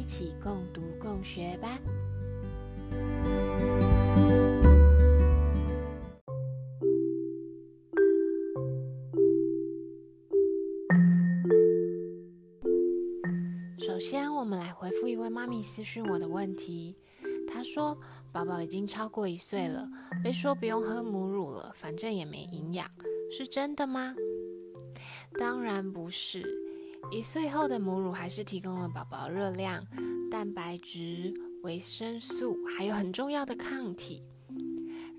一起共读共学吧。首先，我们来回复一位妈咪私讯我的问题。她说：“宝宝已经超过一岁了，被说不用喝母乳了，反正也没营养，是真的吗？”当然不是。一岁后的母乳还是提供了宝宝热量、蛋白质、维生素，还有很重要的抗体。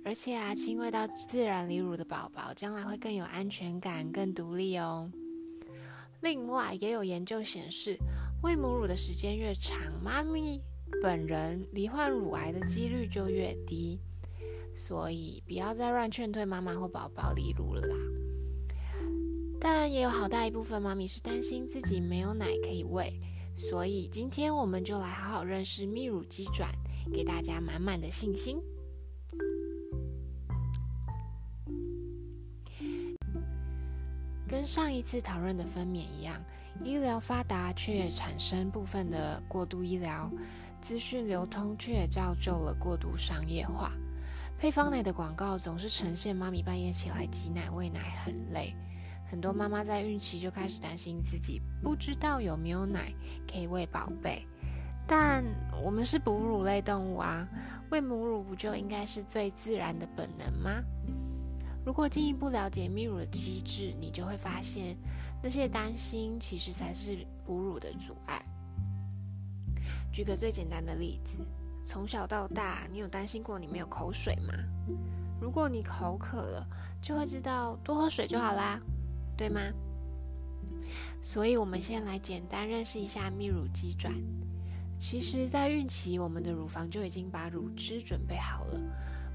而且啊，亲喂到自然离乳的宝宝，将来会更有安全感、更独立哦。另外，也有研究显示，喂母乳的时间越长，妈咪本人罹患乳癌的几率就越低。所以，不要再乱劝退妈妈或宝宝离乳了啦。但也有好大一部分妈咪是担心自己没有奶可以喂，所以今天我们就来好好认识泌乳机转，给大家满满的信心。跟上一次讨论的分娩一样，医疗发达却也产生部分的过度医疗，资讯流通却也造就了过度商业化。配方奶的广告总是呈现妈咪半夜起来挤奶喂奶很累。很多妈妈在孕期就开始担心自己不知道有没有奶可以喂宝贝，但我们是哺乳类动物啊，喂母乳不就应该是最自然的本能吗？如果进一步了解泌乳的机制，你就会发现那些担心其实才是哺乳的阻碍。举个最简单的例子，从小到大，你有担心过你没有口水吗？如果你口渴了，就会知道多喝水就好啦。对吗？所以，我们先来简单认识一下泌乳机转。其实，在孕期，我们的乳房就已经把乳汁准备好了。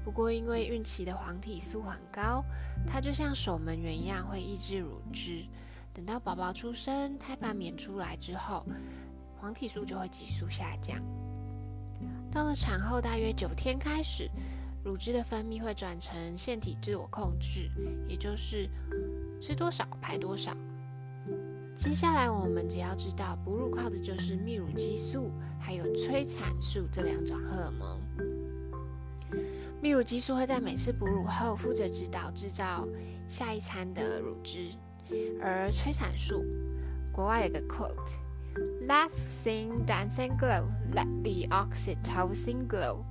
不过，因为孕期的黄体素很高，它就像守门员一样，会抑制乳汁。等到宝宝出生、胎盘娩出来之后，黄体素就会急速下降。到了产后大约九天开始，乳汁的分泌会转成腺体自我控制，也就是。吃多少排多少。接下来我们只要知道，哺乳靠的就是泌乳激素还有催产素这两种荷尔蒙。泌乳激素会在每次哺乳后负责指导制造下一餐的乳汁，而催产素，国外有个 quote：“Laugh, sing, dance and glow, let the oxytocin glow。”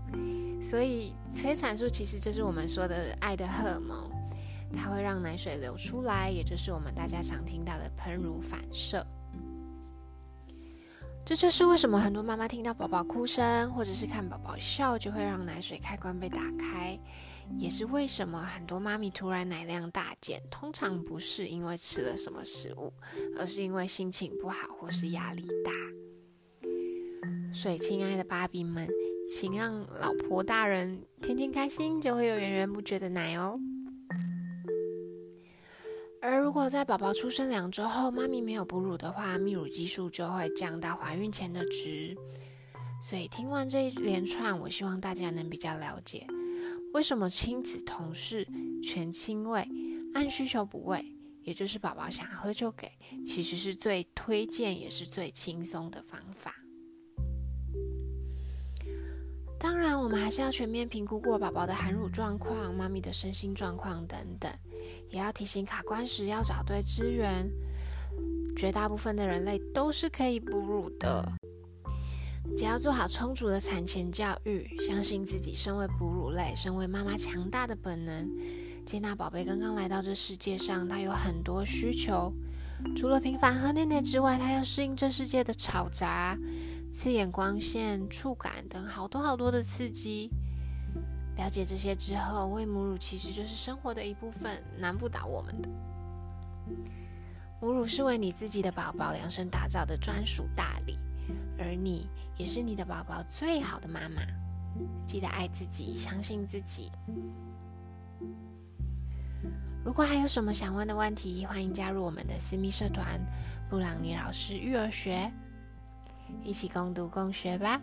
所以催产素其实就是我们说的爱的荷尔蒙。它会让奶水流出来，也就是我们大家常听到的喷乳反射。这就是为什么很多妈妈听到宝宝哭声，或者是看宝宝笑，就会让奶水开关被打开。也是为什么很多妈咪突然奶量大减，通常不是因为吃了什么食物，而是因为心情不好或是压力大。所以，亲爱的芭比们，请让老婆大人天天开心，就会有源源不绝的奶哦。而如果在宝宝出生两周后，妈咪没有哺乳的话，泌乳激素就会降到怀孕前的值。所以听完这一连串，我希望大家能比较了解，为什么亲子同事全亲喂，按需求补喂，也就是宝宝想喝就给，其实是最推荐也是最轻松的方法。当然，我们还是要全面评估过宝宝的含乳状况、妈咪的身心状况等等。也要提醒卡关时要找对资源。绝大部分的人类都是可以哺乳的，只要做好充足的产前教育，相信自己身为哺乳类、身为妈妈强大的本能，接纳宝贝刚刚来到这世界上，他有很多需求。除了频繁喝奶奶之外，他要适应这世界的吵杂、刺眼光线、触感等好多好多的刺激。了解这些之后，喂母乳其实就是生活的一部分，难不倒我们的。母乳是为你自己的宝宝量身打造的专属大礼，而你也是你的宝宝最好的妈妈。记得爱自己，相信自己。如果还有什么想问的问题，欢迎加入我们的私密社团“布朗尼老师育儿学”，一起共读共学吧。